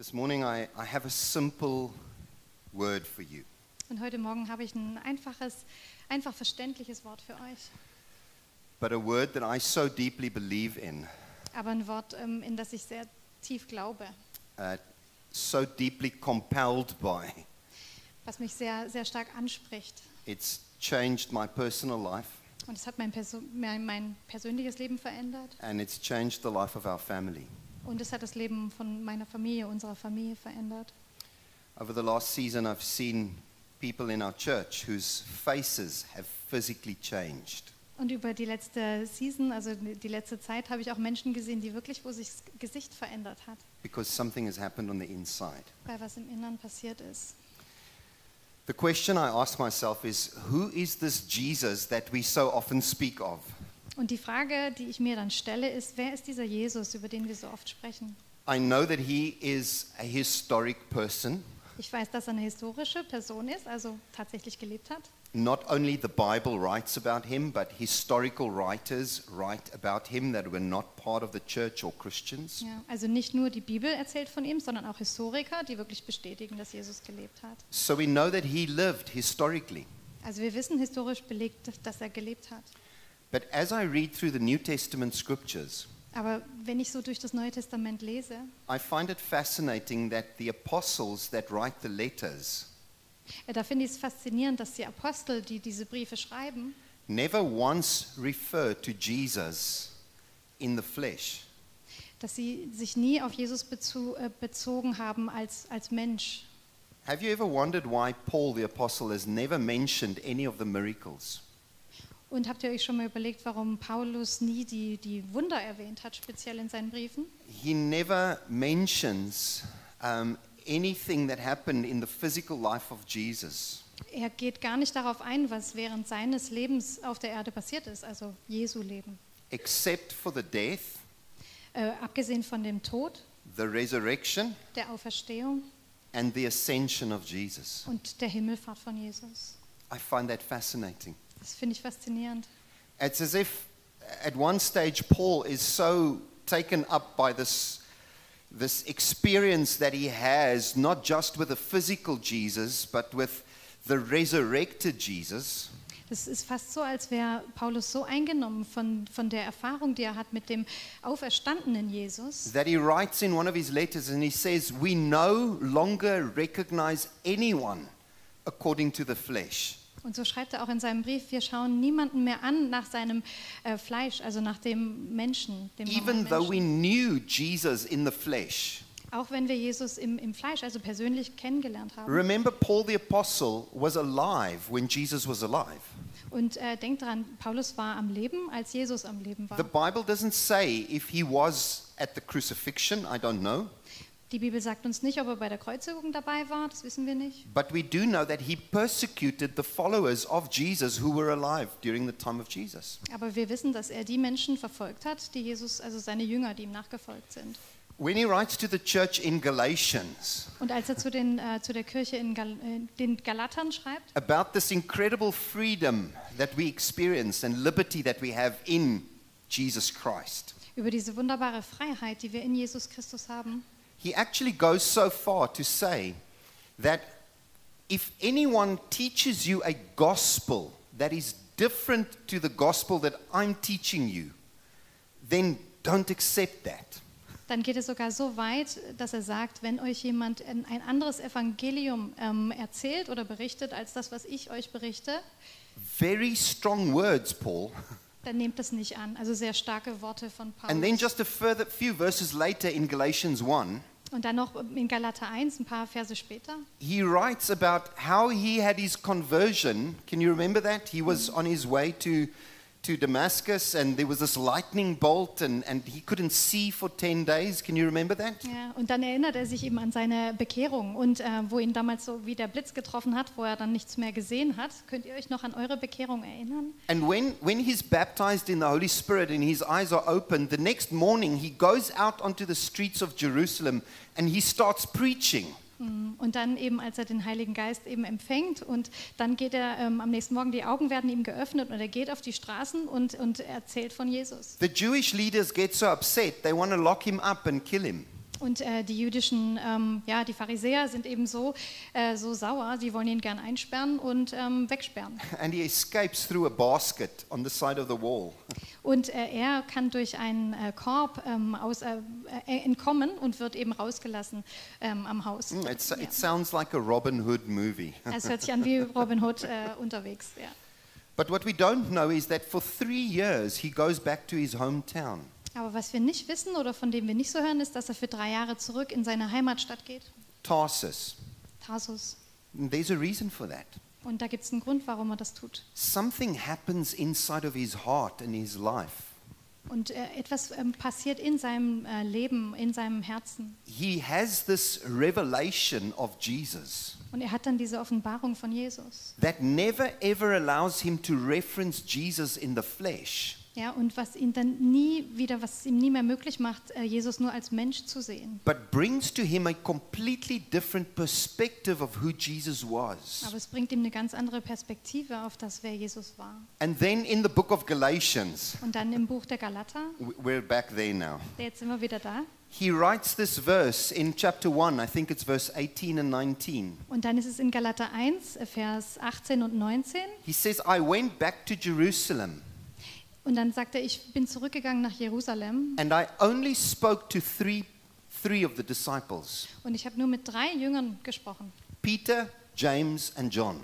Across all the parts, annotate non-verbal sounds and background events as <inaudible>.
This morning, I, I have a simple word for you. Und heute Morgen habe ich ein einfaches, einfach verständliches Wort für euch. but a word that I so deeply believe in, Aber ein Wort, ähm, in das ich sehr tief glaube, uh, so deeply compelled by. was mich sehr, sehr stark anspricht. It's changed my personal life Und es hat mein, Perso mein, mein persönliches Leben verändert. and it's changed the life of our family. Und es hat das Leben von meiner Familie, unserer Familie verändert. Over the last season, I've seen people in our church whose faces have physically changed. Und über die letzte Season, also die letzte Zeit, habe ich auch Menschen gesehen, die wirklich, wo sich das Gesicht verändert hat, Because something has happened on the inside. weil was im Innern passiert ist. The question I ask myself is who is this Jesus that we so often speak of? Und die Frage, die ich mir dann stelle, ist, wer ist dieser Jesus, über den wir so oft sprechen? I know that he is a historic person. Ich weiß, dass er eine historische Person ist, also tatsächlich gelebt hat. Not only the Bible writes about him, but historical writers write about him that were not part of the church or Christians. Ja, also nicht nur die Bibel erzählt von ihm, sondern auch Historiker, die wirklich bestätigen, dass Jesus gelebt hat. So we know that he lived historically. Also wir wissen historisch belegt, dass er gelebt hat. But as I read through the New Testament scriptures, Aber wenn ich so durch das Neue Testament lese, I find it fascinating that the apostles that write the letters äh, da finde ich es faszinierend, dass die Apostel, die diese Briefe schreiben, never once refer to Jesus in the flesh. dass sie sich nie auf Jesus bezu äh, bezogen haben als, als Mensch. Have you ever wondered why Paul the apostle has never mentioned any of the miracles? Und habt ihr euch schon mal überlegt, warum Paulus nie die, die Wunder erwähnt hat, speziell in seinen Briefen? He never mentions um, anything that happened in the physical life of Jesus. Er geht gar nicht darauf ein, was während seines Lebens auf der Erde passiert ist, also Jesu Leben. except for the death, Äh, abgesehen von dem Tod, the resurrection, der Auferstehung and the ascension of Jesus. und der Himmelfahrt von Jesus. I find that fascinating. Das finde ich faszinierend. It's as if at one stage Paul is so taken up by this, this experience that he has, not just with the physical Jesus, but with the resurrected Jesus. Es ist fast so, als wäre Paulus so eingenommen von, von der Erfahrung, die er hat mit dem auferstandenen Jesus, that he writes in one of his letters and he says, We no longer recognize anyone according to the flesh. Und so schreibt er auch in seinem Brief, wir schauen niemanden mehr an nach seinem äh, Fleisch, also nach dem Menschen, dem Even though we Menschen. knew Jesus in the flesh. Auch wenn wir Jesus im, im Fleisch, also persönlich kennengelernt haben. Remember, Paul the Apostle was alive when Jesus was alive. Und äh, denkt daran, Paulus war am Leben, als Jesus am Leben war. The Bible doesn't say if he was at the crucifixion, I don't know. Die Bibel sagt uns nicht, ob er bei der Kreuzigung dabei war, das wissen wir nicht. But we do know that he persecuted the followers of Jesus who were alive during the time of Jesus. Aber wir wissen, dass er die Menschen verfolgt hat, die Jesus, also seine Jünger, die ihm nachgefolgt sind. When he writes to the church in Galatians, Und als er zu, den, äh, zu der Kirche in Gal äh, den Galatern schreibt, about this incredible freedom that we experience and liberty that we have in Jesus Christ. über diese wunderbare Freiheit, die wir in Jesus Christus haben, He actually goes so far to say that if anyone teaches you a gospel that is different to the gospel that I'm teaching you, then don't accept that. dann geht es sogar so weit, dass er sagt, wenn euch jemand ein anderes Evangelium ähm, erzählt oder berichtet als das, was ich euch berichte, Very strong words, Paul. dann nehmt das nicht an. Also sehr starke Worte von And then just a further few verses later in Galatians 1, Und dann noch in Galater 1, ein paar Verse später, he writes about how he had his conversion. Can you remember that? He was on his way to, to Damascus and there was this lightning bolt and, and he couldn't see for 10 days. Can you remember that? Ja, und dann erinnert er sich eben an seine Bekehrung und äh, wo ihn damals so wie der Blitz getroffen hat, wo er dann nichts mehr gesehen hat. Könnt ihr euch noch an eure Bekehrung erinnern? And when, when he's baptized in the Holy Spirit and his eyes are opened, the next morning he goes out onto the streets of Jerusalem and he starts preaching. Mm, Und dann eben, als er den Heiligen Geist eben empfängt und dann geht er ähm, am nächsten Morgen, die Augen werden ihm geöffnet und er geht auf die Straßen und, und erzählt von Jesus. The Jewish leaders get so upset, they want to lock him up and kill him. Und äh, die jüdischen, ähm, ja, die Pharisäer sind eben so, äh, so sauer, die wollen ihn gern einsperren und ähm, wegsperren. <laughs> And he escapes through a basket on the side of the wall. <laughs> Und äh, er kann durch einen äh, Korb ähm, aus, äh, äh, entkommen und wird eben rausgelassen ähm, am Haus. Mm, It's, Ja. It sounds like a Robin Hood movie. <laughs> Es hört sich an wie Robin Hood unterwegs. Ja. But what we don't know is that for three years he goes back to his hometown. Aber was wir nicht wissen oder von dem wir nicht so hören, ist, dass er für drei Jahre zurück in seine Heimatstadt geht, Tarsus. Tarsus. And there's a reason for that. Und da gibt es einen Grund, warum er das tut. Something happens inside of his heart and his life. Und äh, etwas ähm, passiert in seinem äh, Leben, in seinem Herzen. He has this revelation of Jesus Und er hat dann diese Offenbarung von Jesus. that never ever allows him to reference Jesus in the flesh, Ja, und was ihn dann nie wieder, was ihm nie mehr möglich macht, äh, Jesus nur als Mensch zu sehen. but brings to him a completely different perspective of who Jesus was. Aber es bringt ihm eine ganz andere Perspektive auf das, wer Jesus war. And then in the book of Galatians, Und dann im Buch der Galater, we're back there now. jetzt sind wir wieder da. He writes this verse in chapter 1, I think it's verse 18 and 19. Und dann ist es in Galater 1, äh, Vers 18 und 19. He says, I went back to Jerusalem, Und dann sagt er, ich bin zurückgegangen nach Jerusalem and I only spoke to three, three of the disciples und ich habe nur mit drei Jüngern gesprochen. Peter, James, and John.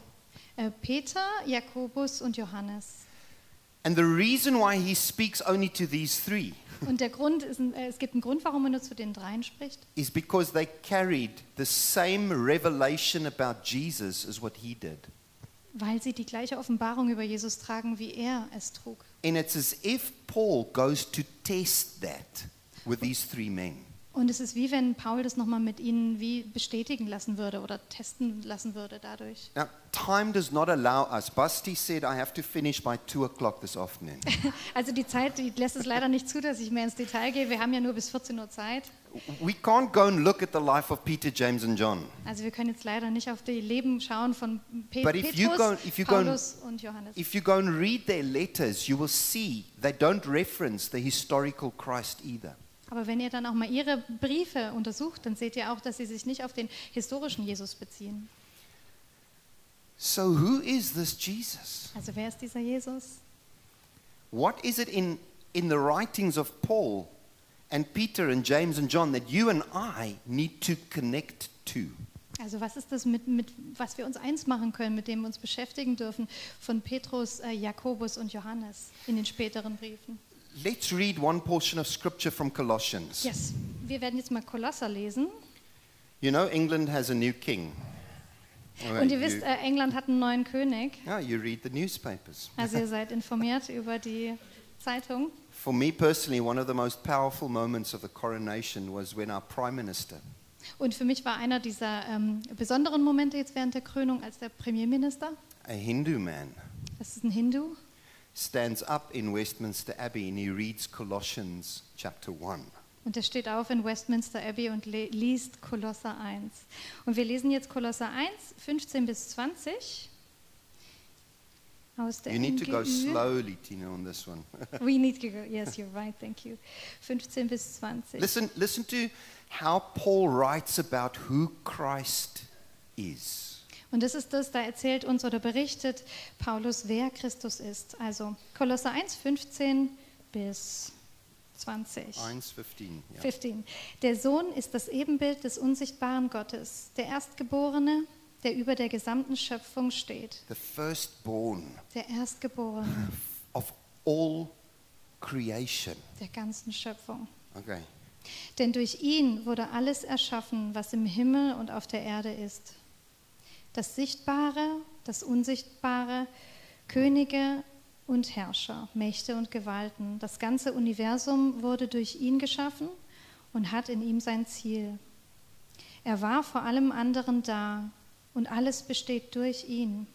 Äh, Peter, Jakobus und Johannes. And the reason why he speaks only to these three <laughs> Und der Grund ist, äh, es gibt einen Grund, warum er nur zu den dreien spricht. is because they carried the same revelation about Jesus as what he did. Weil sie die gleiche Offenbarung über Jesus tragen, wie er es trug. And it's as if Paul goes to test that with these three men. Und es ist wie wenn Paul das nochmal mit ihnen wie bestätigen lassen würde oder testen lassen würde dadurch. Now, time does not allow us. Basti said I have to finish by 2 o'clock this afternoon. <laughs> Also die Zeit die lässt es leider nicht zu, dass ich mehr ins Detail gehe. Wir haben ja nur bis 14 Uhr Zeit. We can't go and look at the life of Peter, James, and John. Also wir können jetzt leider nicht auf die Leben schauen von Pe But if you Petrus, go- if go and- Paulus und Johannes. If you go and read their letters, you will see they don't reference the historical Christ either. Aber wenn ihr dann auch mal ihre Briefe untersucht, dann seht ihr auch, dass sie sich nicht auf den historischen Jesus beziehen. So, who is this Jesus? Also wer ist dieser Jesus? What is it in, in the writings of Paul and Peter and James and John that you and I need to connect to? Also was ist das, mit, mit, was wir uns eins machen können, mit dem wir uns beschäftigen dürfen von Petrus, äh, Jakobus und Johannes in den späteren Briefen? Let's read one portion of scripture from Colossians. Yes. Wir werden jetzt mal Kolosser lesen. You know, England has a new king. All Und right, ihr wisst, you, äh, England hat einen neuen König. yeah, you read the newspapers. Also ihr seid informiert über die Zeitung. For me personally, one of the most powerful moments of the coronation was when our prime minister, Und für mich war einer dieser ähm, besonderen Momente jetzt während der Krönung, als der Premierminister, a Hindu man, das ist ein Hindu, stands up in Westminster Abbey and he reads Colossians chapter 1. und der steht auf in Westminster Abbey und le- liest Kolosser 1. Und wir lesen jetzt Kolosser 1, 15 bis 20. Aus der You need to go slowly, Tina, on this one. <laughs> We need to go. Yes, you're right. Thank you. 15 bis 20. listen, listen to how Paul writes about who Christ is. Und das ist das, da erzählt uns oder berichtet Paulus, wer Christus ist. Also Kolosser 1, 15 bis 20. 1:15. Yeah. 15. Der Sohn ist das Ebenbild des unsichtbaren Gottes, der Erstgeborene, der über der gesamten Schöpfung steht. The firstborn Der Erstgeborene of all creation. der ganzen Schöpfung. Okay. Denn durch ihn wurde alles erschaffen, was im Himmel und auf der Erde ist. Das Sichtbare, das Unsichtbare, Könige und Herrscher, Mächte und Gewalten. Das ganze Universum wurde durch ihn geschaffen und hat in ihm sein Ziel. Er war vor allem anderen da und alles besteht durch ihn.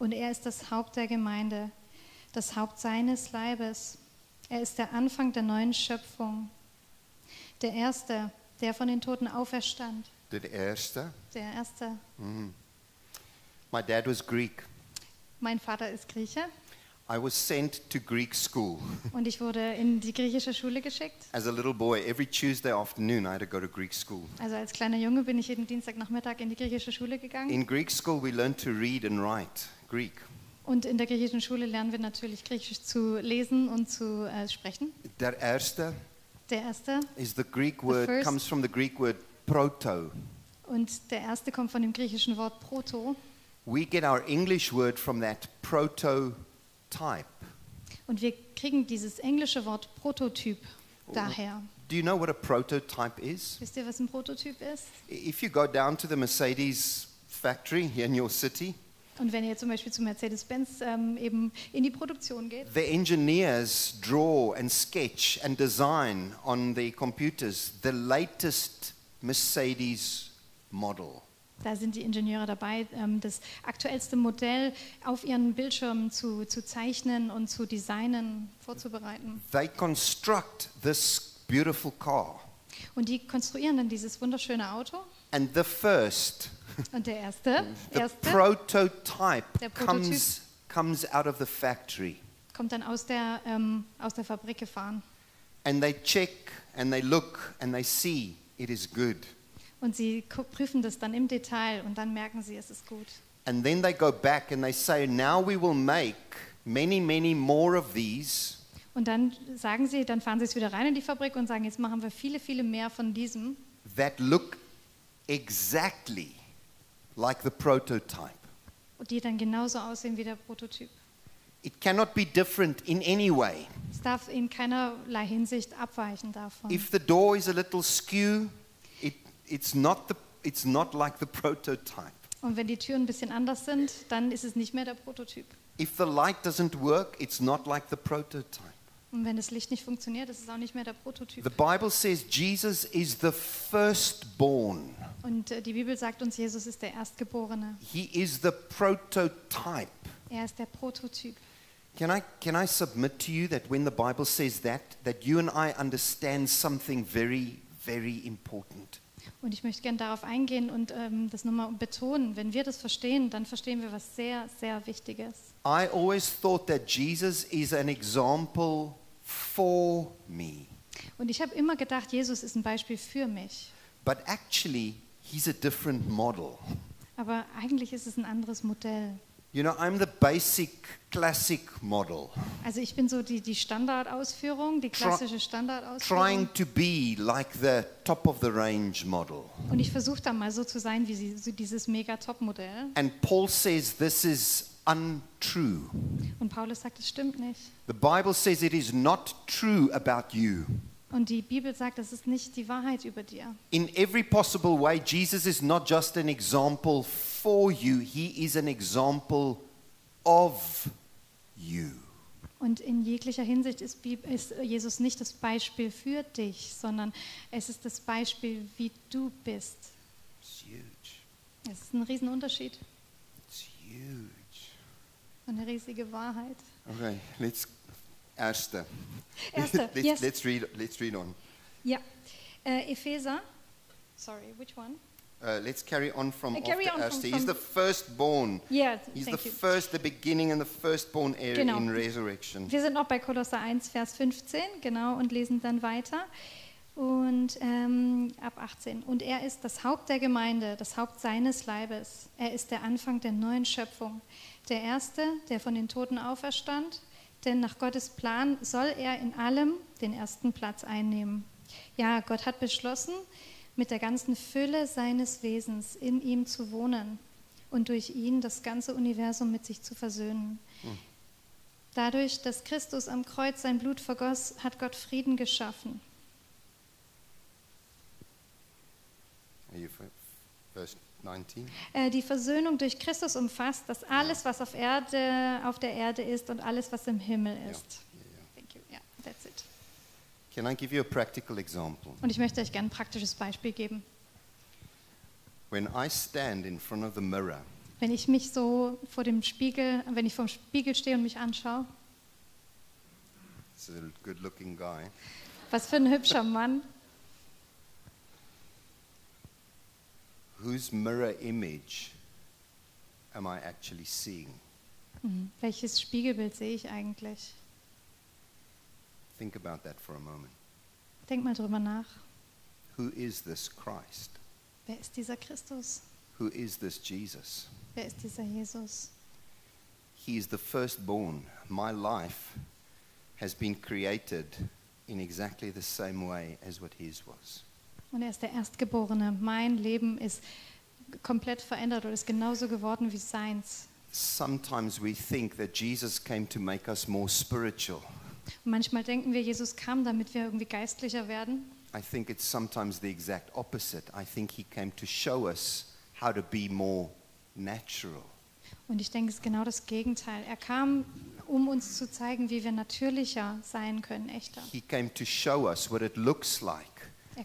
Und er ist das Haupt der Gemeinde, das Haupt seines Leibes. Er ist der Anfang der neuen Schöpfung. Der Erste, der von den Toten auferstand. The erste. Der Erste. My dad was Greek. Mein Vater ist Grieche. I was sent to Greek school. <laughs> Und ich wurde in die griechische Schule geschickt. As a little boy, every Tuesday afternoon, I had to go to Greek school. Also als kleiner Junge bin ich jeden Dienstagnachmittag in die griechische Schule gegangen. In Greek school, we learned to read and write Greek. Und in der griechischen Schule lernen wir natürlich Griechisch zu lesen und zu äh, sprechen. Der erste Der erste is the Greek word, first- comes from the Greek word proto. und der erste kommt von dem griechischen Wort proto. We get our English word from that prototype. Und wir kriegen dieses englische Wort Prototyp daher. Do you know what a prototype is? Wisst ihr, was ein Prototyp ist? If you go down to the Mercedes factory here in your city, Und wenn ihr zum Beispiel zu Mercedes-Benz ähm, eben in die Produktion geht, the engineers draw and sketch and design on the computers the latest Mercedes model. Da sind die Ingenieure dabei, ähm, das aktuellste Modell auf ihren Bildschirmen zu, zu zeichnen und zu designen, vorzubereiten. They construct this beautiful car. Und die konstruieren dann dieses wunderschöne Auto. And the first, Und der erste, <laughs> the erste prototype Der Prototyp. comes, comes out of the factory. kommt dann aus der, ähm, aus der Fabrik gefahren. And they check and they look and they see it is good. Und sie prüfen das dann im Detail und dann merken sie, es ist gut. And then they go back and they say, now we will make many, many more of these Und dann sagen sie, dann fahren sie es wieder rein in die Fabrik und sagen, jetzt machen wir viele, viele mehr von diesem, that look exactly like the prototype. die dann genauso aussehen wie der Prototyp. It cannot be different in any way. Es darf in keinerlei Hinsicht abweichen davon. If the door is a little skew, it's, not the, it's not like the <laughs> prototype. Und wenn die Türen ein bisschen anders sind, dann ist es nicht mehr der Prototyp. If the light doesn't work, it's not like the prototype. Und wenn das Licht nicht funktioniert, ist es auch nicht mehr der Prototyp. The Bible says Jesus is the firstborn. Und äh, die Bibel sagt uns, Jesus ist der Erstgeborene. He is the prototype. Er ist der Prototyp. Can I, can I submit to you that when the Bible says that, that you and I understand something very, very important? Und ich möchte gerne darauf eingehen und ähm, das nochmal betonen. Wenn wir das verstehen, dann verstehen wir was sehr, sehr Wichtiges. I always thought that Jesus is an example for me, Und ich habe immer gedacht, Jesus ist ein Beispiel für mich. but actually, he's a different model. Aber eigentlich ist es ein anderes Modell. You know, I'm the basic classic model, Also ich bin so die, die Standardausführung, die klassische Standardausführung. trying to be like the top of the range model. Und ich versuche dann mal so zu sein wie sie, so dieses mega-Top-Modell. And Paul says this is untrue. Und Paulus sagt, es stimmt nicht. The Bible says it is not true about you. Und die Bibel sagt, das ist nicht die Wahrheit über dir. In every possible way, Jesus is not just an example for you, he is an example of you. Und in jeglicher Hinsicht ist, Jesus nicht das Beispiel für dich, sondern es ist das Beispiel, wie du bist. It's huge. Es ist ein Riesenunterschied It's huge. eine riesige Wahrheit. Okay, let's Erste. Erste, <laughs> let's, yes. let's read let's read on. Ja, äh, Epheser. Sorry, which one? Uh, let's carry on from Uh, carry on from- Erste. He's from- the firstborn. Yeah, He's the you. first, the beginning and the firstborn heir Genau. in resurrection. Wir sind noch bei Kolosser 1, Vers 15, genau, und lesen dann weiter. Und ähm, ab 18. Und er ist das Haupt der Gemeinde, das Haupt seines Leibes. Er ist der Anfang der neuen Schöpfung. Der Erste, der von den Toten auferstand. Denn nach Gottes Plan soll er in allem den ersten Platz einnehmen. Ja, Gott hat beschlossen, mit der ganzen Fülle seines Wesens in ihm zu wohnen und durch ihn das ganze Universum mit sich zu versöhnen. Dadurch, dass Christus am Kreuz sein Blut vergoss, hat Gott Frieden geschaffen. Are you for- verse 19? Äh, die Versöhnung durch Christus umfasst, dass alles, was auf, Erde, auf der Erde ist und alles, was im Himmel ist. ja, ja. Thank you. Yeah, that's it. Can I give you a practical example? Und ich möchte euch gerne ein praktisches Beispiel geben. When I stand in front of the mirror, Wenn ich mich so vor dem Spiegel, wenn ich vor dem Spiegel stehe und mich anschaue, was für ein hübscher Mann, whose mirror image am I actually seeing? Mhm. Welches Spiegelbild sehe ich eigentlich? Think about that for a moment. Denk mal drüber nach. Who is this Christ? Wer ist dieser Christus? Who is this Jesus? Wer ist dieser Jesus? He is the firstborn. My life has been created in exactly the same way as what his was. Und er ist der Erstgeborene. Mein Leben ist komplett verändert oder ist genauso geworden wie seins. Sometimes we think that Jesus came to make us more spiritual. Und manchmal denken wir, Jesus kam, damit wir irgendwie geistlicher werden. I think it's sometimes the exact opposite. I think he came to show us how to be more natural. Und ich denke, es ist genau das Gegenteil. Er kam, um uns zu zeigen, wie wir natürlicher sein können, echter. He came to show us what it looks like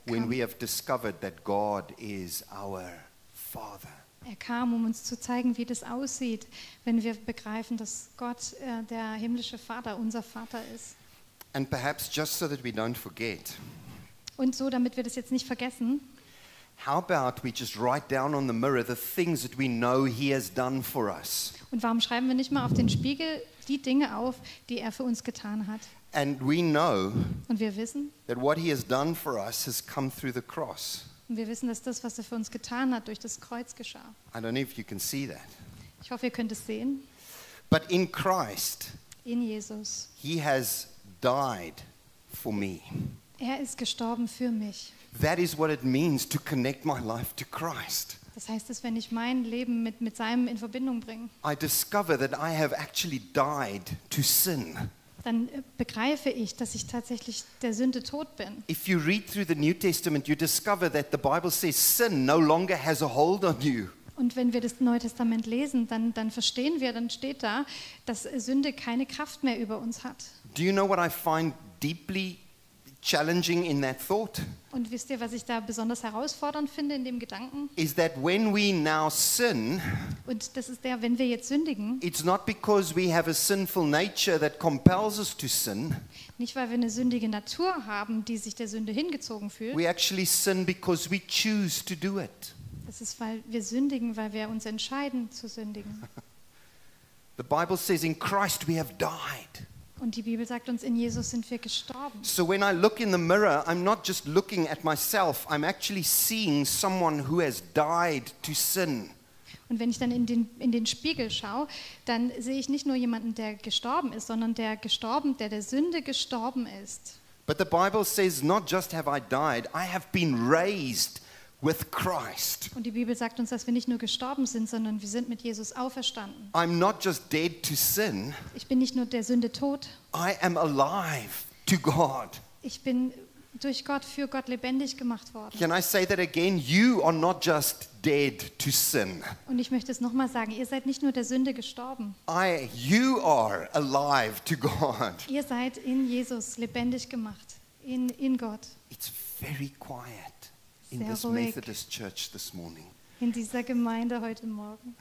when we have discovered that God is our Father. er kam, um uns zu zeigen, wie das aussieht, wenn wir begreifen, dass Gott äh, der himmlische Vater, unser Vater ist. And perhaps just so that we don't forget, Und so, damit wir das jetzt nicht vergessen, how about we just write down on the mirror the things that we know He has done for us? und warum schreiben wir nicht mal auf den Spiegel die Dinge auf, die er für uns getan hat? And we know Und wir wissen, that what He has done for us has come through the cross. und wir wissen, dass das, was er für uns getan hat, durch das Kreuz geschah. I don't know if you can see that. Ich hoffe, ihr könnt es sehen. But in Christ, In Jesus. He has died for me. Er ist gestorben für mich. That is what it means to connect my life to Christ. Das heißt, dass wenn ich mein Leben mit, mit seinem in Verbindung bringe, I discover that I have actually died to sin. Dann äh, begreife ich, dass ich tatsächlich der Sünde tot bin. If you read through the New Testament, you discover that the Bible says sin no longer has a hold on you. Und wenn wir das Neue Testament lesen, dann, dann verstehen wir, dann steht da, dass Sünde keine Kraft mehr über uns hat. Do you know what I find deeply challenging in that thought? Und wisst ihr, was ich da besonders herausfordernd finde in dem Gedanken? Is that when we now sin, Und das ist der, wenn wir jetzt sündigen, it's not because we have a sinful nature that compels us to sin. nicht weil wir eine sündige Natur haben, die sich der Sünde hingezogen fühlt. We actually sin because we choose to do it. Das ist, weil wir sündigen, weil wir uns entscheiden zu sündigen. <laughs> The Bible says in Christ we have died. Und die Bibel sagt uns, in Jesus sind wir gestorben. So when I look in the mirror, I'm not just looking at myself, I'm actually seeing someone who has died to sin. Und wenn ich dann in den, in den Spiegel schaue, dann sehe ich nicht nur jemanden, der gestorben ist, sondern der gestorben, der der Sünde gestorben ist. But the Bible says, not just have I died, I have been raised with Christ. Und die Bibel sagt uns, dass wir nicht nur gestorben sind, sondern wir sind mit Jesus auferstanden. I'm not just dead to sin, Ich bin nicht nur der Sünde tot, I am alive to God. ich bin durch Gott für Gott lebendig gemacht worden. Can I say that again? You are not just dead to sin. Und ich möchte es nochmal sagen, ihr seid nicht nur der Sünde gestorben, I, you are alive to God. ihr seid in Jesus lebendig gemacht, in, in Gott, It's very quiet in Sehr this ruhig. Methodist church this morning. in dieser Gemeinde heute Morgen.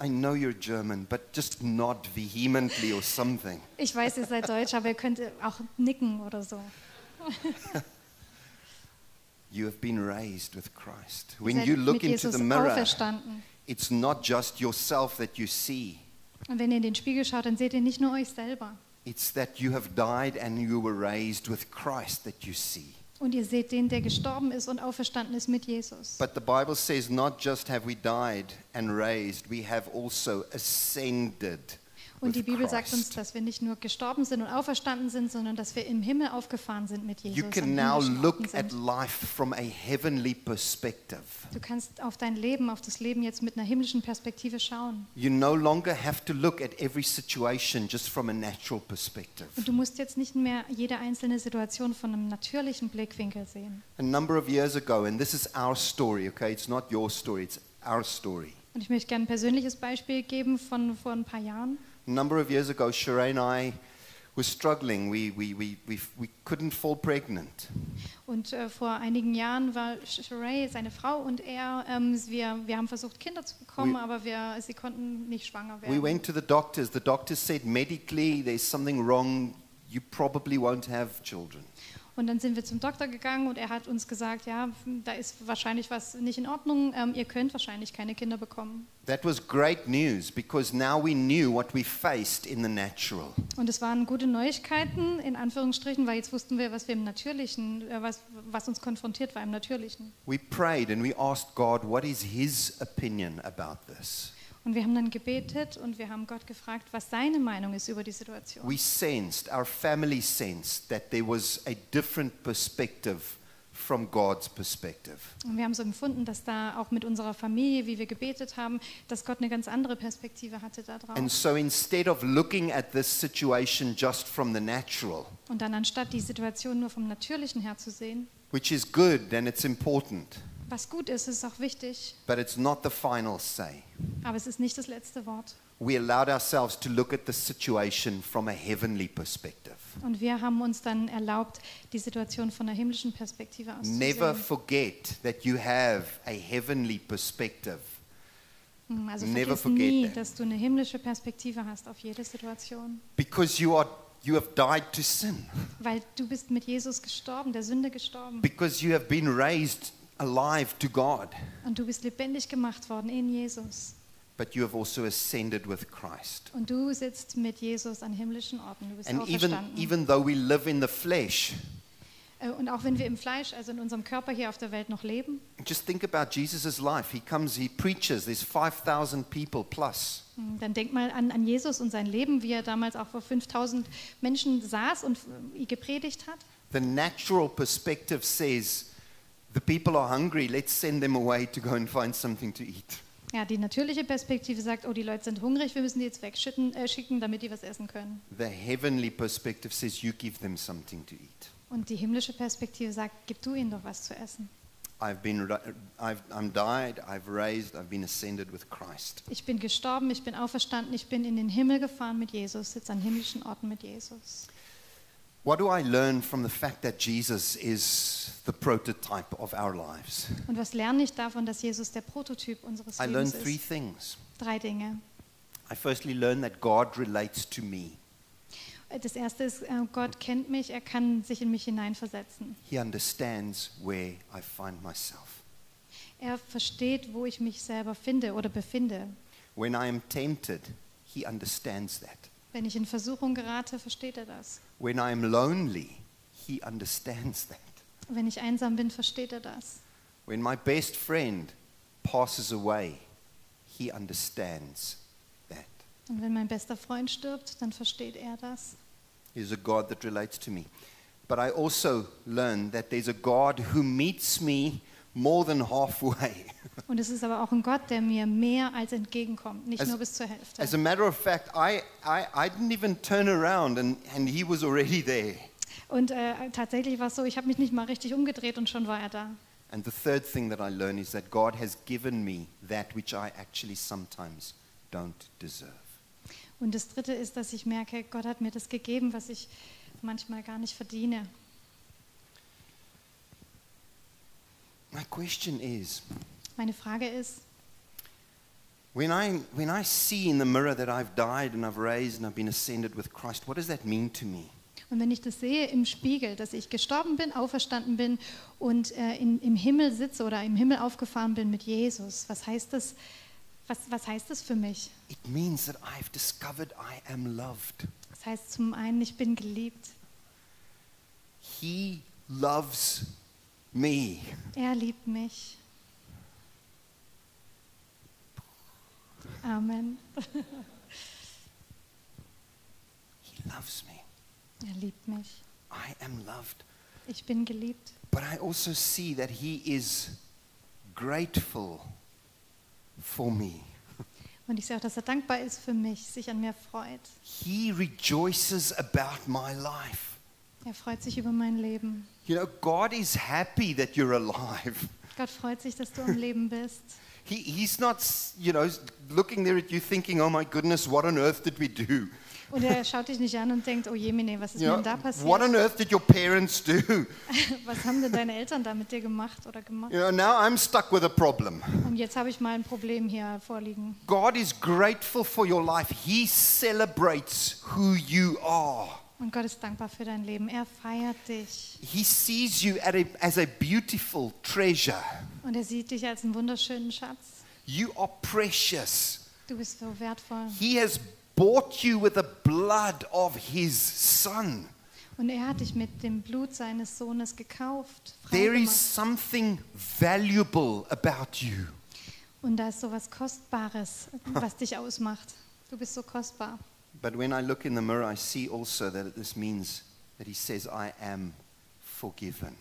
I know you're German, but just nod vehemently or something. Ich weiß, ihr seid Deutsch, aber ihr könnt auch nicken oder so. <laughs> You have been raised with Christ. When seid you mit look into Jesus the mirror, auferstanden. it's not just yourself that you see, Und wenn ihr in den Spiegel schaut, dann seht ihr nicht nur euch selber. it's that you have died and you were raised with Christ that you see. Und ihr seht den, der gestorben ist und auferstanden ist mit Jesus. But the Bible says, not just have we died and raised, we have also ascended. Und die Bibel sagt uns, dass wir nicht nur gestorben sind und auferstanden sind, sondern dass wir im Himmel aufgefahren sind mit Jesus. You can now look at life from a heavenly perspective. Du kannst auf dein Leben, auf das Leben jetzt mit einer himmlischen Perspektive schauen. You no longer have to look at every situation just from a natural perspective. Und du musst jetzt nicht mehr jede einzelne Situation von einem natürlichen Blickwinkel sehen. A number of years ago, and this is our story, okay? It's not your story, it's our story. Und ich möchte gerne ein persönliches Beispiel geben von vor ein paar Jahren. A number of years ago, Sheree and I were struggling. We, we, we, we, we couldn't fall pregnant. Und äh, vor einigen Jahren war Sheree, seine Frau und er, ähm, wir, wir haben versucht, Kinder zu bekommen, We- aber wir, sie konnten nicht schwanger We werden. went to the doctors. The doctors said medically there's something wrong. You probably won't have children. Und dann sind wir zum Doktor gegangen und er hat uns gesagt, ja, da ist wahrscheinlich was nicht in Ordnung. Ähm, ihr könnt wahrscheinlich keine Kinder bekommen. That was great news because now we knew what we faced in the natural. Und es waren gute Neuigkeiten in Anführungsstrichen, weil jetzt wussten wir, was wir im Natürlichen, äh, was, was uns konfrontiert war im Natürlichen. We prayed and we asked God, what is His opinion about this? Und wir haben dann gebetet und wir haben Gott gefragt, was seine Meinung ist über die Situation. We sensed, our family sensed, that there was a different perspective from God's perspective. Und wir haben so empfunden, dass da auch mit unserer Familie, wie wir gebetet haben, dass Gott eine ganz andere Perspektive hatte da drauf. And so instead of looking at this situation just from the natural, Und dann anstatt die Situation nur vom Natürlichen her zu sehen, which is good and it's important, was gut ist, ist auch wichtig, but it's not the final say, aber es ist nicht das letzte Wort. we allowed ourselves to look at the situation from a heavenly perspective. Und wir haben uns dann erlaubt, die Situation von einer himmlischen Perspektive Never auszusehen. forget that you have a heavenly perspective. Hm, Also never forget nie, that. dass du eine himmlische Perspektive hast auf jede Situation. Because you are you have died to sin. Weil du bist mit Jesus gestorben, der Sünde gestorben. Because you have been raised alive to God. Und du bist lebendig gemacht worden in Jesus. But you have also ascended with Christ. Und du sitzt mit Jesus an himmlischen Orten. Du bist And even even though we live in the flesh, Äh, Und auch wenn wir im Fleisch, also in unserem Körper hier auf der Welt noch leben, just think about Jesus' life. He comes, he preaches, there's 5,000 people plus. hm, dann denk mal an, an Jesus und sein Leben, wie er damals auch vor 5000 Menschen saß und äh, gepredigt hat. The natural perspective says the people are hungry, let's send them away to go and find something to eat. Ja, die natürliche Perspektive sagt, oh, die Leute sind hungrig, wir müssen die jetzt wegschicken, äh, schicken, damit die was essen können. The heavenly perspective says you give them something to eat. Und die himmlische Perspektive sagt, gib du ihnen doch was zu essen. I've been, ra- I've, I'm died, I've raised, I've been ascended with Christ. Ich bin gestorben, ich bin auferstanden, ich bin in den Himmel gefahren mit Jesus, sitze an himmlischen Orten mit Jesus. What do I learn from the fact that Jesus is the prototype of our lives? Und was lerne ich davon, dass Jesus der Prototyp unseres I Lebens three ist? things. Drei Dinge. I firstly learn that God relates to me. Das erste ist, äh, Gott kennt mich, er kann sich in mich hineinversetzen. He understands where I find myself. Er versteht, wo ich mich selber finde oder befinde. When I am tempted, He understands that. Wenn ich in Versuchung gerate, versteht er das. When I am lonely, He understands that. Wenn ich einsam bin, versteht er das. When my best friend passes away, He understands that. Und wenn mein bester Freund stirbt, dann versteht er das. He's a God that relates to me. But I also learn that there's a God who meets me more than halfway. <laughs> Und es ist aber auch ein Gott, der mir mehr als entgegenkommt, nicht As- nur bis zur Hälfte. As a matter of fact, I, I, I didn't even turn around and, and he was already there. Und äh, tatsächlich war es so, ich habe mich nicht mal richtig umgedreht und schon war er da. And the third thing that I learn is that God has given me that which I actually sometimes don't deserve. Und das Dritte ist, dass ich merke, Gott hat mir das gegeben, was ich manchmal gar nicht verdiene. My question is Meine Frage ist, when I, when I see in the mirror that I've died and I've raised and I've been ascended with Christ, what does that mean to me? und wenn ich das sehe im Spiegel, dass ich gestorben bin, auferstanden bin und äh, in, im Himmel sitze oder im Himmel aufgefahren bin mit Jesus, was heißt das, was, was heißt das für mich? It means that I've discovered I am loved. Das heißt zum einen, ich bin geliebt. He loves me. Er liebt mich. Amen. He loves me. Er liebt mich. I am loved. Ich bin geliebt. But I also see that He is grateful for me. Und ich sehe auch, dass er dankbar ist für mich, sich an mir freut. He rejoices about my life. Er freut sich über mein Leben. You know, God is happy that you're alive. Gott freut sich, dass du am Leben bist. He, he's not, you know, looking there at you thinking, oh my goodness, what on earth did we do? Und er schaut dich nicht an und denkt, oh Jemine, was ist You know, denn da what on passiert? earth did your parents do? <laughs> Was haben denn deine Eltern da mit dir gemacht oder gemacht? You know, now I'm stuck with a problem. Und jetzt habe ich mal ein Problem hier vorliegen. God is grateful for your life. He celebrates who you are. Und Gott ist dankbar für dein Leben. Er feiert dich. He sees you a, as a beautiful treasure. Und er sieht dich als einen wunderschönen Schatz. You are precious. Du bist so wertvoll. He has bought you with the blood of his son. Und er hat dich mit dem Blut seines Sohnes gekauft. There is something valuable about you. Und da ist so was Kostbares, <laughs> was dich ausmacht. Du bist so kostbar. But when I look in the mirror, I see also that this means that he says, I am forgiven.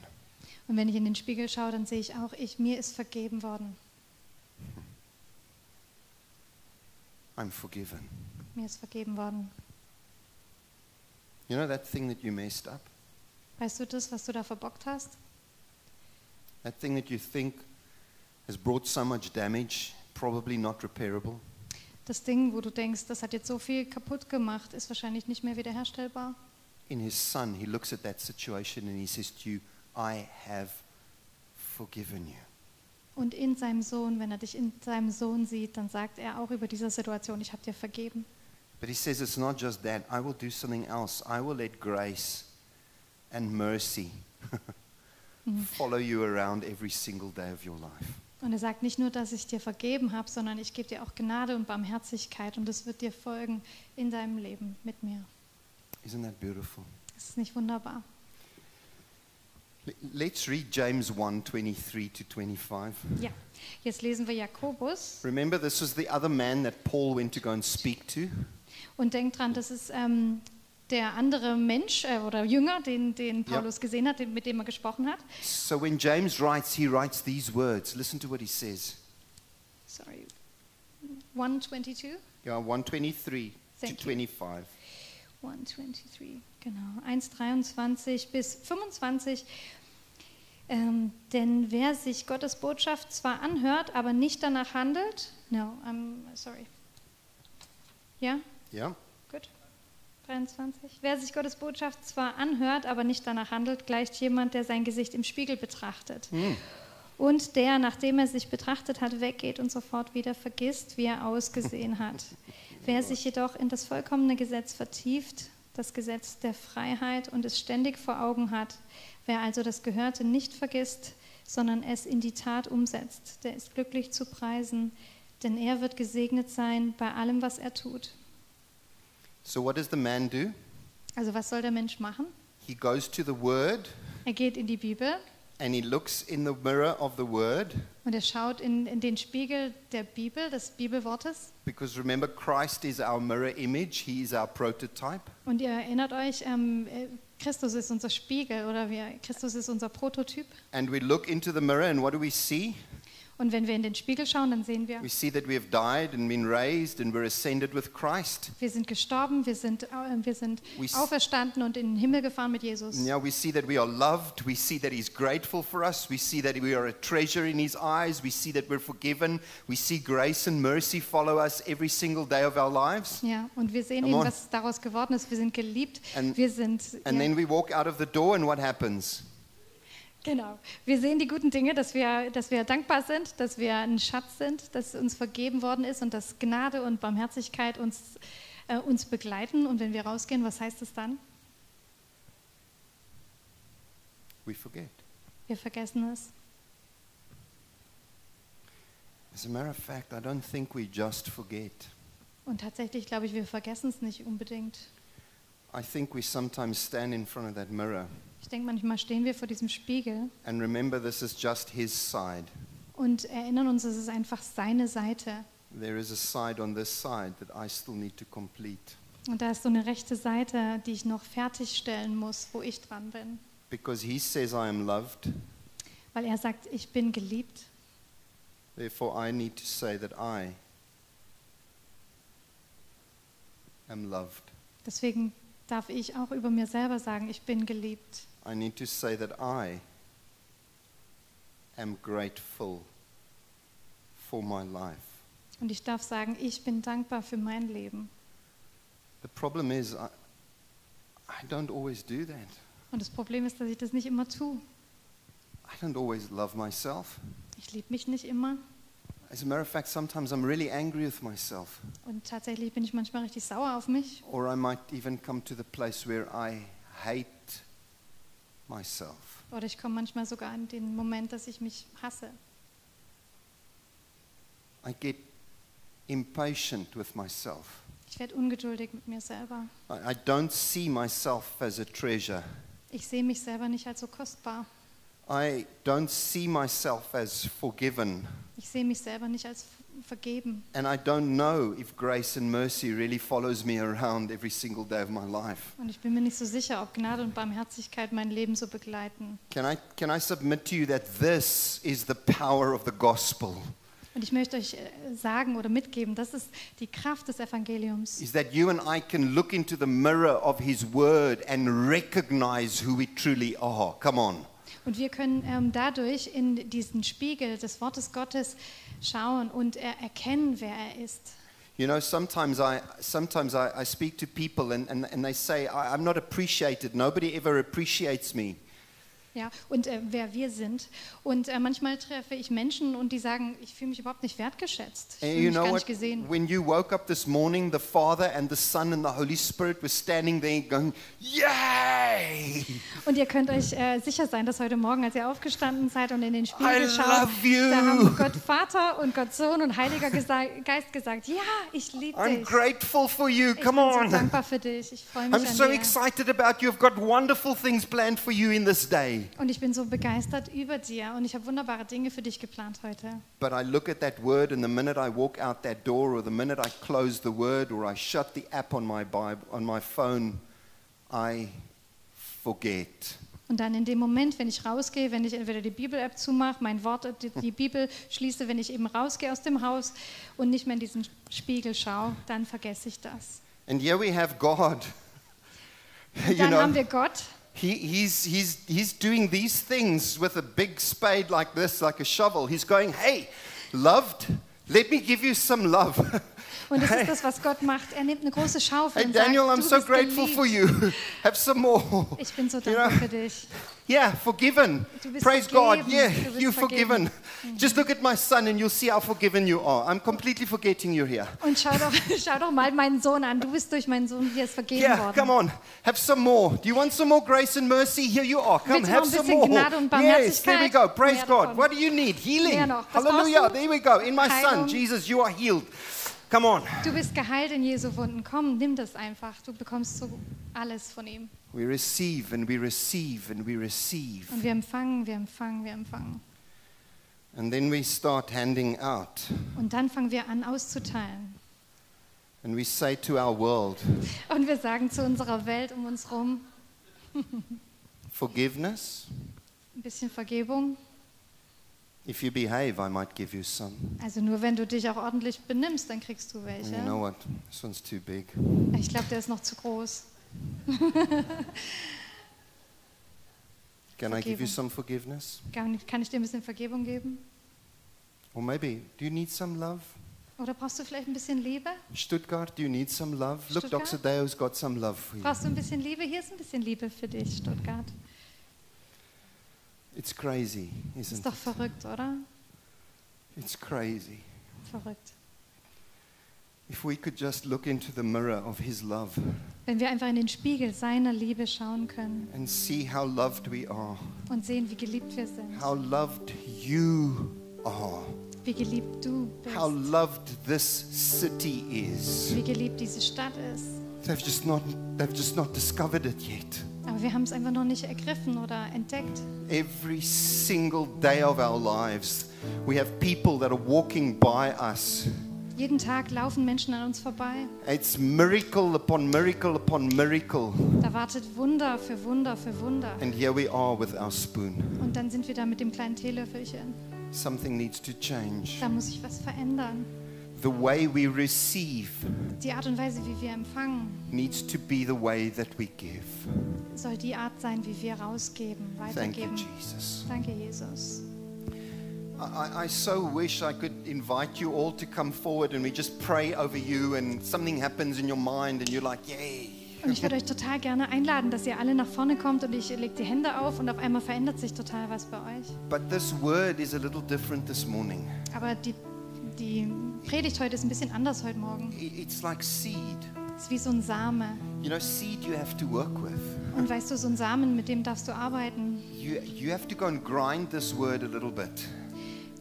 Und wenn ich in den Spiegel schaue, dann sehe ich auch, ich, mir ist vergeben worden. I'm forgiven. Mir ist vergeben worden. You know that thing that you messed up? Weißt du das, was du da verbockt hast? That thing that you think has brought so much damage, probably not repairable? Das Ding, wo du denkst, das hat jetzt so viel kaputt gemacht, ist wahrscheinlich nicht mehr wiederherstellbar. In his son, he looks at that situation and he says to you, I have forgiven you. Und in seinem Sohn, wenn er dich in seinem Sohn sieht, dann sagt er auch über diese Situation, ich habe dir vergeben. But he says it's not just that. I will do something else. I will let grace and mercy <laughs> follow you around every single day of your life. Und er sagt nicht nur, dass ich dir vergeben habe, sondern ich gebe dir auch Gnade und Barmherzigkeit und es wird dir folgen in deinem Leben mit mir. Isn't that beautiful? Das ist nicht wunderbar. Let's read James 1 23 to 25. Ja, jetzt lesen wir Jakobus Remember, this was the other man that Paul went to go and speak to. und denkt dran, das ist ähm, der andere Mensch äh, oder Jünger, den, den Ja. Paulus gesehen hat, den, mit dem er gesprochen hat. So when James writes, he writes these words. Listen to what he says. Sorry, 122? Yeah, 123 Thank to you. 25. 123, genau. 1,23 bis 25. Ähm, denn wer sich Gottes Botschaft zwar anhört, aber nicht danach handelt, no, I'm sorry. Ja, Yeah? Gut. 23. Wer sich Gottes Botschaft zwar anhört, aber nicht danach handelt, gleicht jemand, der sein Gesicht im Spiegel betrachtet. Und der, nachdem er sich betrachtet hat, weggeht und sofort wieder vergisst, wie er ausgesehen hat. <laughs> Wer sich jedoch in das vollkommene Gesetz vertieft, das Gesetz der Freiheit und es ständig vor Augen hat, wer also das Gehörte nicht vergisst, sondern es in die Tat umsetzt, der ist glücklich zu preisen, denn er wird gesegnet sein bei allem, was er tut. So what does the man do? Also was soll der Mensch machen? He goes to the Word Er geht in die Bibel and he looks in the mirror of the Word. und er schaut in, in den Spiegel der Bibel, des Bibelwortes. Because remember, Christ is our mirror image, He is our prototype. Und ihr erinnert euch, ähm, äh, Christus ist unser Spiegel oder wir, Christus ist unser Prototyp. And we look into the mirror, and what do we see? Und wenn wir in den Spiegel schauen, dann sehen wir, wir sind gestorben, wir sind, äh, wir sind auferstanden und in den Himmel gefahren mit Jesus. Now we see that we are loved. We see that He's grateful for us. We see that we are a treasure in His eyes. We see that we're forgiven. We see grace and mercy follow us every single day of our lives. Ja, und wir sehen Come eben, on. was daraus geworden ist. Wir sind geliebt, And- wir sind, And ja, then we walk out of the door, and what happens? Genau, wir sehen die guten Dinge, dass wir, dass wir dankbar sind, dass wir ein Schatz sind, dass uns vergeben worden ist und dass Gnade und Barmherzigkeit uns, äh, uns begleiten. Und wenn wir rausgehen, was heißt es dann? We forget. Wir vergessen es. As a matter of fact, I don't think we just forget. Und tatsächlich glaube ich, wir vergessen es nicht unbedingt. I think we sometimes stand in front of that mirror Ich denke, manchmal stehen wir vor diesem Spiegel and remember this is just His side. und erinnern uns, es ist einfach seine Seite. There is a side on this side that I still need to complete. Und da ist so eine rechte Seite, die ich noch fertigstellen muss, wo ich dran bin. Because He says I am loved, Weil er sagt, ich bin geliebt. therefore I need to say that I am loved. Deswegen darf ich auch über mir selber sagen, ich bin geliebt. I need to say that I am grateful for my life. Und ich darf sagen, ich bin dankbar für mein Leben. The problem is, I, I don't always do that. Und das Problem ist, dass ich das nicht immer tue. I don't always love myself. Ich liebe mich nicht immer. As a matter of fact, sometimes I'm really angry with myself. Und tatsächlich bin ich manchmal richtig sauer auf mich. Or I might even come to the place where I hate myself. Oder ich komme manchmal sogar in den Moment, dass ich mich hasse. I get impatient with myself. Ich werde ungeduldig mit mir selber. I, I don't see myself as a treasure. Ich sehe mich selber nicht als so kostbar. I don't see myself as forgiven. Ich sehe mich selber nicht als vergeben. And I don't know if grace and mercy really follows me around every single day of my life. Und ich bin mir nicht so sicher, ob Gnade und Barmherzigkeit mein Leben so begleiten. Can I, can I submit to you that this is the power of the gospel? Und ich möchte euch äh, sagen oder mitgeben, das ist die Kraft des Evangeliums. Is that you and I can look into the mirror of his word and recognize who we truly are. Come on. Und wir können ähm, dadurch in diesen Spiegel des Wortes Gottes schauen und er erkennen, wer er ist. You know, sometimes I, sometimes I, I speak to people and, and, and they say, I'm not appreciated. Nobody ever appreciates me. Ja, und äh, wer wir sind. Und äh, manchmal treffe ich Menschen und die sagen, ich fühle mich überhaupt nicht wertgeschätzt. Ich And fühle mich gar nicht gesehen. When you woke up this morning, the Father and the Son and the Holy Spirit were standing there going, Yay! Und ihr könnt euch äh, sicher sein, dass heute Morgen, als ihr aufgestanden seid und in den I Spiegel schaut, da haben Gott Vater und Gott Sohn und Heiliger Gesa Geist gesagt, ja, ich liebe I'm dich. grateful for you. Ich Come bin so on. dankbar für dich. Ich freue mich I'm an so dir. excited about you. I've got wonderful things planned for you in this day. Und ich bin so begeistert über dir und ich habe wunderbare Dinge für dich geplant heute. But I look at that word, and the minute I walk out that door, or the minute I close the word, or I shut the app on my Bible, on my phone, I forget. Und dann in dem Moment, wenn ich rausgehe, wenn ich entweder die Bibel-App zumache, mein Wort, die, die Bibel schließe, wenn ich eben rausgehe aus dem Haus und nicht mehr in diesen Spiegel schaue, dann vergesse ich das. And here we have God. <laughs> you Dann haben know, wir Gott, he, he's, he's, he's doing these things with a big spade like this, like a shovel. He's going, hey, loved, let me give you some love. <laughs> und das ist das, was Gott macht. Er nimmt eine große Schaufel hey, und Daniel, sagt, I'm du so bist grateful geliebt. for you. <laughs> Have some more. Ich bin so You dankbar für dich. Yeah, forgiven. Praise vergeben. God. Yeah, you're forgiven. <laughs> Just look at my son and you'll see how forgiven you are. I'm completely forgetting you're here. Und schau doch, <laughs> schau doch mal meinen Sohn an. Du bist durch meinen Sohn ist vergeben Yeah, worden. come on. Have some more. Do you want some more grace and mercy? Here you are. Come, have some more. Gnade und Yes, there we go. Praise God. davon. What do you need? Healing. Mehr noch. Was Hallelujah. There we go. In my son, Jesus, you are healed. Come on. Du bist geheilt in Jesu Wunden. Komm, nimm das einfach. Du bekommst so alles von ihm. We receive and we receive and we receive. Und wir empfangen, wir empfangen, wir empfangen. And then we start handing out. Und dann fangen wir an auszuteilen. And we say to our world, Und wir sagen zu unserer Welt um uns rum, <laughs> forgiveness. ein bisschen Vergebung. If you behave, I might give you some. Also nur wenn du dich auch ordentlich benimmst, dann kriegst du welche. you know what? This one's too big. Ich glaube, der ist noch zu groß. Can I give you some forgiveness? Kann kann ich dir ein bisschen Vergebung geben? Or maybe, do you need some love? Oder brauchst du vielleicht ein bisschen Liebe? Stuttgart, do you need some love? Look, Stuttgart? Dr. Deo's got some love for you. Brauchst du ein bisschen Liebe? Hier ist ein bisschen Liebe für dich, Stuttgart. It's crazy, isn't Ist doch it? verrückt, oder? It's crazy. Verrückt. If we could just look into the mirror of His love Wenn wir einfach in den Spiegel seiner Liebe schauen können and see how loved we are, und sehen, wie geliebt wir sind, how loved you are, wie geliebt du how loved this city is. wie geliebt diese Stadt ist. They've just not, they've just not discovered it yet. Aber wir haben es einfach noch nicht ergriffen oder entdeckt. Every single day of our lives, we have people that are walking by us. Jeden Tag laufen Menschen an uns vorbei. It's miracle upon miracle upon miracle. Da wartet Wunder für Wunder für Wunder. And here we are with our spoon. Und dann sind wir da mit dem kleinen Teelöffelchen. Something needs to change. Da muss sich was verändern. The way we receive Die Art und Weise, wie wir empfangen, needs to be the way that we give. soll die Art sein, wie wir rausgeben, Thank you, weitergeben. Jesus. Danke, Jesus. I- I so wish I could invite you all to come forward and we just pray over you and something happens in your mind and you're like, yay. Und ich würde euch total gerne einladen, dass ihr alle nach vorne kommt und ich lege die Hände auf und auf einmal verändert sich total was bei euch. But this word is a little different this morning. Aber die die Predigt heute ist ein bisschen anders heute Morgen. It's like seed. Es ist wie so ein Same. You know, seed you have to work with. Und weißt du, so ein Samen, mit dem darfst du arbeiten. You, you have to go and grind this word a little bit.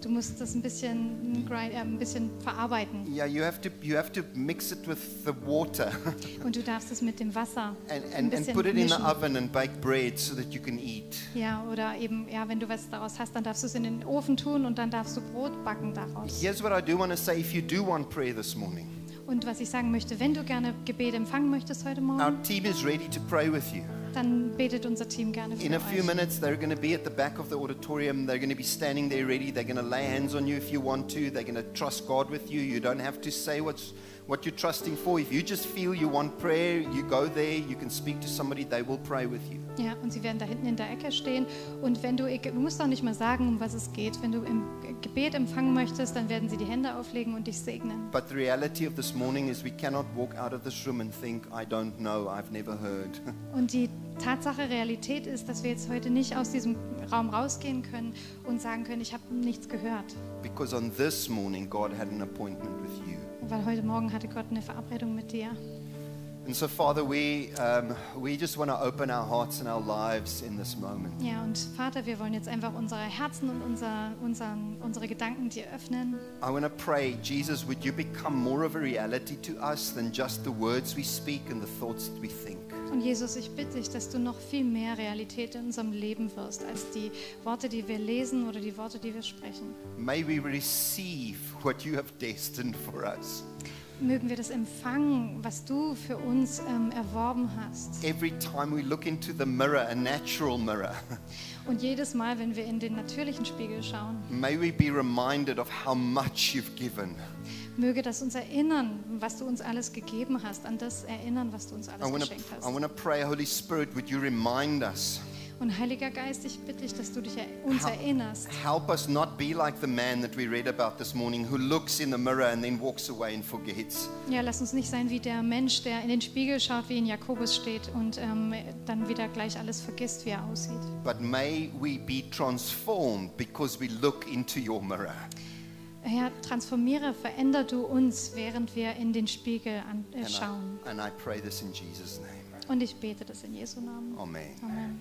Du musst das ein bisschen, grind, äh, ein bisschen verarbeiten. Yeah, you have to you have to mix it with the water <laughs> Und du darfst es mit dem Wasser and, ein and, and bisschen put it in the mischen. oven and bake bread so that you can eat. Ja, oder eben, ja, wenn du was daraus hast, dann darfst du es in den Ofen tun und dann darfst du Brot backen daraus. Here's what I do want to say if you do want prayer this morning. Und was ich sagen möchte, wenn du gerne Gebet empfangen möchtest heute Morgen, Our team is ready to pray with you. Dann betet unser Team gerne für In a few euch. minutes, they're going to be at the back of the auditorium. They're going to be standing there ready. They're going to lay hands on you if you want to. They're going to trust God with you. You don't have to say what's, what you're trusting for. If you just feel you want prayer, you go there. You can speak to somebody. They will pray with you. Ja, und sie werden da hinten in der Ecke stehen. Und wenn du, du musst auch nicht mal sagen, um was es geht. Wenn du im Gebet empfangen möchtest, dann werden sie die Hände auflegen und dich segnen. But the reality of this morning is we cannot walk out of this room and think, I don't know, I've never heard. <laughs> Und die Tatsache, Realität ist, dass wir jetzt heute nicht aus diesem Raum rausgehen können und sagen können, ich habe nichts gehört. because on this morning, God had an appointment with you. Weil heute Morgen hatte Gott eine Verabredung mit dir. And so, Father, we, um, we just want to open our hearts and our lives in this moment. Ja, und Vater, wir wollen jetzt einfach unsere Herzen und unser, unseren, unsere Gedanken dir öffnen. I want to pray, Jesus, would you become more of a reality to us than just the words we speak and the thoughts that we think? Und Jesus, ich bitte dich, dass du noch viel mehr Realität in unserem Leben wirst, als die Worte, die wir lesen oder die Worte, die wir sprechen. May we receive what you have destined for us. Mögen wir das empfangen, was du für uns ähm, erworben hast. Every time we look into the mirror, a natural mirror, <laughs> Und jedes Mal, wenn wir in den natürlichen Spiegel schauen, may we be reminded of how much you've given. möge das uns erinnern, was du uns alles gegeben hast, an das erinnern, was du uns I alles want geschenkt to I hast. want to pray, Holy Spirit, would you remind us? Und Heiliger Geist, ich bitte dich, dass du dich uns erinnerst. Help us not be like the man that we read about this morning who looks in the mirror and then walks away and forgets. Ja, lass uns nicht sein wie der Mensch, der in den Spiegel schaut, wie in Jakobus steht und ähm, dann wieder gleich alles vergisst, wie er aussieht. But may we be transformed because we look into your mirror. Herr, transformiere, veränder du uns, während wir in den Spiegel an, äh, And schauen. I, and I pray this in Jesus' name. Und ich bete das in Jesu Namen. Amen. Amen.